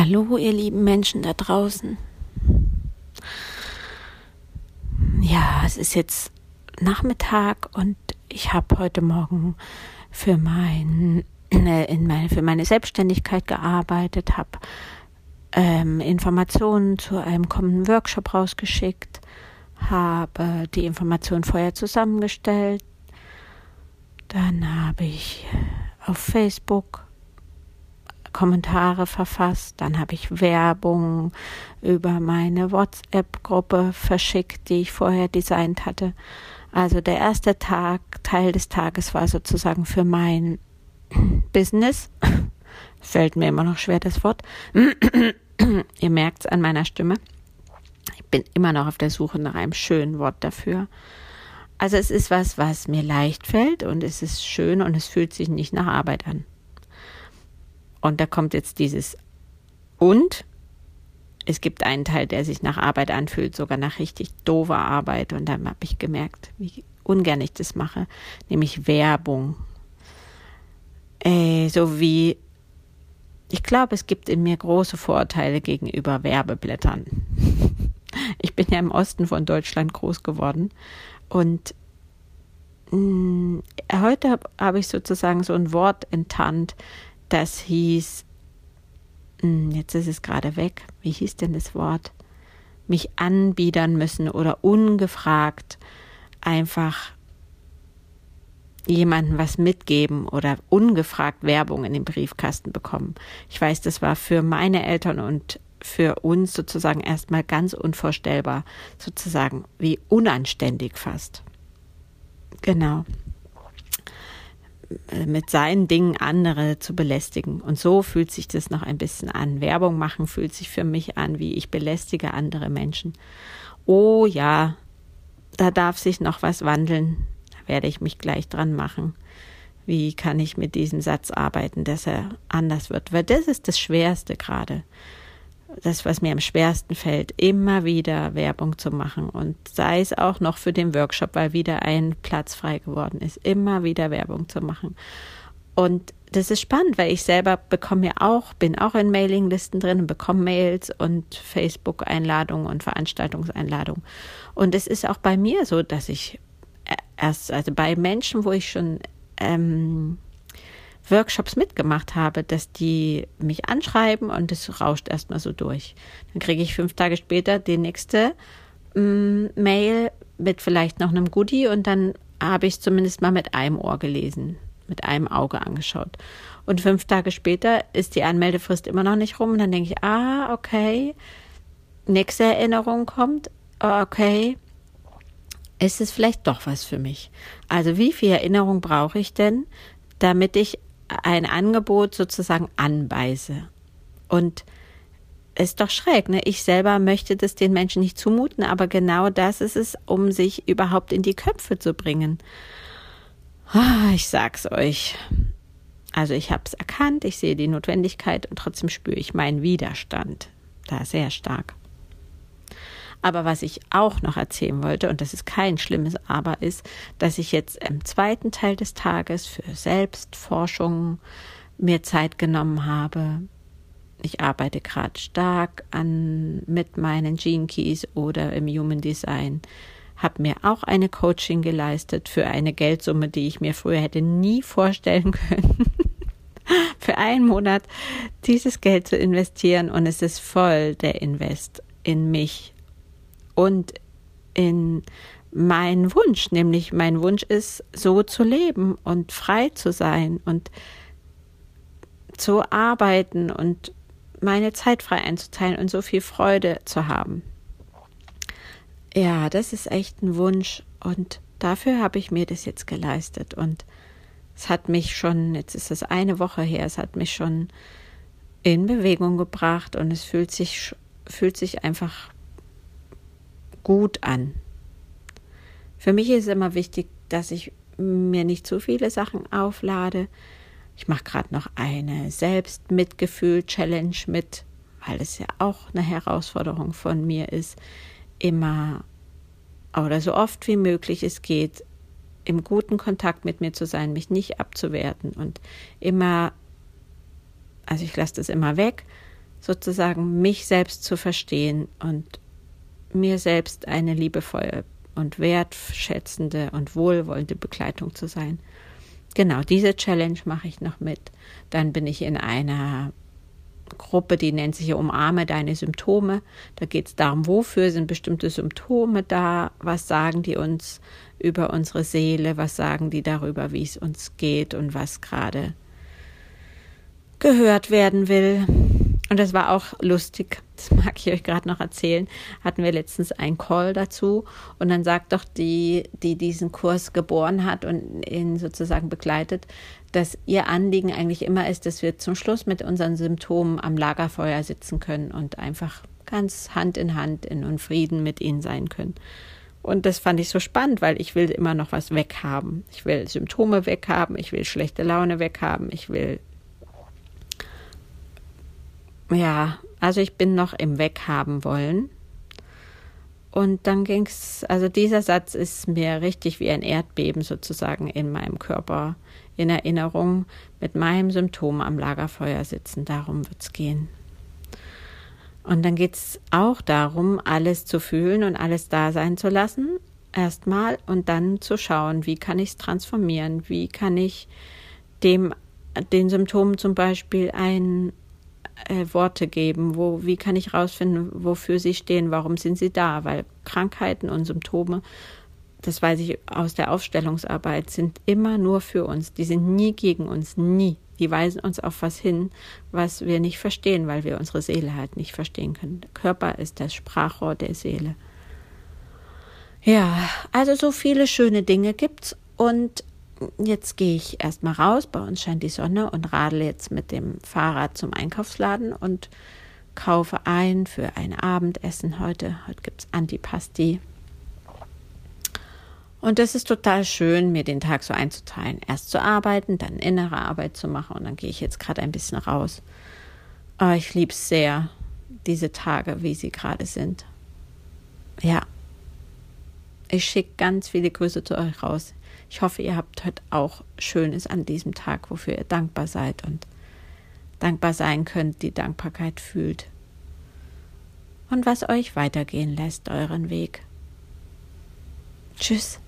Hallo, ihr lieben Menschen da draußen. Ja, es ist jetzt Nachmittag und ich habe heute Morgen für mein äh, in meine für meine Selbstständigkeit gearbeitet, habe ähm, Informationen zu einem kommenden Workshop rausgeschickt, habe die Informationen vorher zusammengestellt, dann habe ich auf Facebook Kommentare verfasst, dann habe ich Werbung über meine WhatsApp-Gruppe verschickt, die ich vorher designt hatte. Also der erste Tag, Teil des Tages war sozusagen für mein Business. Fällt mir immer noch schwer das Wort. Ihr merkt es an meiner Stimme. Ich bin immer noch auf der Suche nach einem schönen Wort dafür. Also es ist was, was mir leicht fällt und es ist schön und es fühlt sich nicht nach Arbeit an. Und da kommt jetzt dieses und es gibt einen Teil, der sich nach Arbeit anfühlt, sogar nach richtig doofer Arbeit. Und dann habe ich gemerkt, wie ungern ich das mache, nämlich Werbung. Äh, so wie, ich glaube, es gibt in mir große Vorurteile gegenüber Werbeblättern. Ich bin ja im Osten von Deutschland groß geworden und mh, mm, heute habe hab ich sozusagen so ein Wort enttarnt, das hieß, hm, jetzt ist es gerade weg, wie hieß denn das Wort? Mich anbiedern müssen oder ungefragt einfach jemanden was mitgeben oder ungefragt Werbung in den Briefkasten bekommen. Ich weiß, das war für meine Eltern und für uns sozusagen erstmal ganz unvorstellbar, sozusagen wie unanständig fast. Genau. Äh, mit seinen Dingen andere zu belästigen. Und so fühlt sich das noch ein bisschen an. Werbung machen fühlt sich für mich an, wie ich belästige andere Menschen. Oh ja, da darf sich noch was wandeln. Da werde ich mich gleich dran machen. Wie kann ich mit diesem Satz arbeiten, dass er anders wird? Weil das ist das Schwerste gerade das, was mir am schwersten fällt, immer wieder Werbung zu machen und sei es auch noch für den Workshop, weil wieder ein Platz frei geworden ist, immer wieder Werbung zu machen. Und das ist spannend, weil ich selber bekomme ja auch, bin auch in Mailinglisten drin und bekomme Mails und Facebook-Einladungen und Veranstaltungseinladungen. Und es ist auch bei mir so, dass ich erst, also bei Menschen, wo ich schon ähm, Workshops mitgemacht habe, dass die mich anschreiben und es rauscht erstmal so durch. Dann kriege ich fünf Tage später die nächste ähm, Mail mit vielleicht noch einem Goodie und dann habe ich es zumindest mal mit einem Ohr gelesen, mit einem Auge angeschaut. Und fünf Tage später ist die Anmeldefrist immer noch nicht rum und dann denke ich, ah, okay, nächste Erinnerung kommt, okay, ist es vielleicht doch was für mich. Also wie viel Erinnerung brauche ich denn, damit ich ein Angebot sozusagen anbeiße. Und ist doch schräg, ne? Ich selber möchte das den Menschen nicht zumuten, aber genau das ist es, um sich überhaupt in die Köpfe zu bringen. Ah, ich sag's euch. Also ich habe es erkannt, ich sehe die Notwendigkeit und trotzdem spüre ich meinen Widerstand da sehr stark. Aber was ich auch noch erzählen wollte, und das ist kein schlimmes Aber, ist, dass ich jetzt im zweiten Teil des Tages für Selbstforschung mir Zeit genommen habe. Ich arbeite gerade stark an mit meinen Gene Keys oder im Human Design habe mir auch eine Coaching geleistet für eine Geldsumme, die ich mir früher hätte nie vorstellen können. für einen Monat dieses Geld zu investieren und es ist voll der Invest in mich und in meinen Wunsch, nämlich mein Wunsch ist, so zu leben und frei zu sein und zu arbeiten und meine Zeit frei einzuteilen und so viel Freude zu haben. Ja, das ist echt ein Wunsch und dafür habe ich mir das jetzt geleistet und es hat mich schon, jetzt ist es eine Woche her, es hat mich schon in Bewegung gebracht und es fühlt sich, fühlt sich einfach gut an. Für mich ist immer wichtig, dass ich mir nicht zu viele Sachen auflade. Ich mache gerade noch eine Selbstmitgefühl-Challenge mit, weil es ja auch eine Herausforderung von mir ist, immer oder so oft wie möglich es geht, im guten Kontakt mit mir zu sein, mich nicht abzuwerten und immer, also ich lasse das immer weg, sozusagen mich selbst zu verstehen und mir selbst eine liebevolle und wertschätzende und wohlwollende Begleitung zu sein. Genau, diese Challenge mache ich noch mit. Dann bin ich in einer Gruppe, die nennt sich Umarme deine Symptome. Da geht es darum, wofür sind bestimmte Symptome da, was sagen die uns über unsere Seele, was sagen die darüber, wie es uns geht und was gerade gehört werden will. Und das war auch lustig, das mag ich euch gerade noch erzählen, hatten wir letztens einen Call dazu und dann sagt doch die, die diesen Kurs geboren hat und ihn sozusagen begleitet, dass ihr Anliegen eigentlich immer ist, dass wir zum Schluss mit unseren Symptomen am Lagerfeuer sitzen können und einfach ganz Hand in Hand in Frieden mit ihnen sein können. Und das fand ich so spannend, weil ich will immer noch was weghaben. Ich will Symptome weghaben, ich will schlechte Laune weghaben, ich will ja, also ich bin noch im Weghaben wollen. Und dann ging's, also dieser Satz ist mir richtig wie ein Erdbeben sozusagen in meinem Körper in Erinnerung mit meinem Symptom am Lagerfeuer sitzen. Darum wird's gehen. Und dann geht's auch darum, alles zu fühlen und alles da sein zu lassen. Erstmal und dann zu schauen, wie kann ich es transformieren? Wie kann ich dem, den Symptomen zum Beispiel ein äh, Worte geben? Wo, wie kann ich herausfinden, wofür sie stehen? Warum sind sie da? Weil Krankheiten und Symptome, das weiß ich aus der Aufstellungsarbeit, sind immer nur für uns. Die sind nie gegen uns, nie. Die weisen uns auf was hin, was wir nicht verstehen, weil wir unsere Seele halt nicht verstehen können. Der Körper ist das Sprachrohr der Seele. Ja, also so viele schöne Dinge gibt's und jetzt gehe ich erstmal raus, bei uns scheint die Sonne und radel jetzt mit dem Fahrrad zum Einkaufsladen und kaufe ein für ein Abendessen heute. Heute gibt es Antipasti. Und das ist total schön, mir den Tag so einzuteilen. Erst zu arbeiten, dann innere Arbeit zu machen und dann gehe ich jetzt gerade ein bisschen raus. Aber ich liebe es sehr, diese Tage, wie sie gerade sind. Ja. Ich schicke ganz viele Grüße zu euch raus. Ich hoffe, ihr habt heute auch Schönes an diesem Tag, wofür ihr dankbar seid und dankbar sein könnt, die Dankbarkeit fühlt. Und was euch weitergehen lässt, euren Weg. Tschüss.